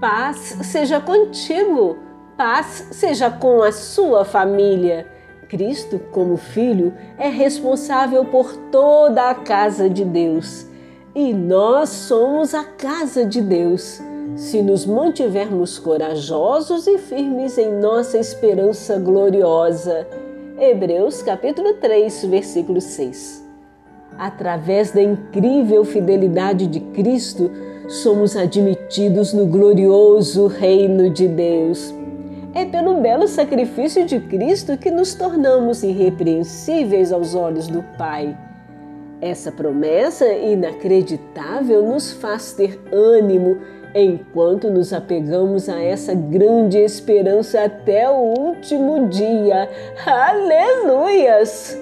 Paz seja contigo, paz seja com a sua família. Cristo, como Filho, é responsável por toda a casa de Deus. E nós somos a casa de Deus. Se nos mantivermos corajosos e firmes em nossa esperança gloriosa. Hebreus capítulo 3, versículo 6. Através da incrível fidelidade de Cristo, somos admitidos no glorioso reino de Deus. É pelo belo sacrifício de Cristo que nos tornamos irrepreensíveis aos olhos do Pai. Essa promessa inacreditável nos faz ter ânimo enquanto nos apegamos a essa grande esperança até o último dia. Aleluias!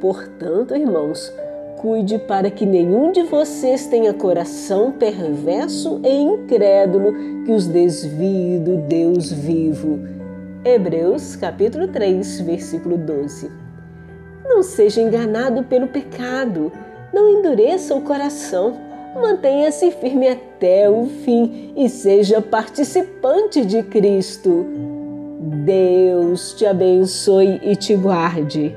Portanto, irmãos, cuide para que nenhum de vocês tenha coração perverso e incrédulo que os desvie do Deus vivo. Hebreus capítulo 3, versículo 12. Não seja enganado pelo pecado, não endureça o coração, mantenha-se firme até o fim e seja participante de Cristo. Deus te abençoe e te guarde.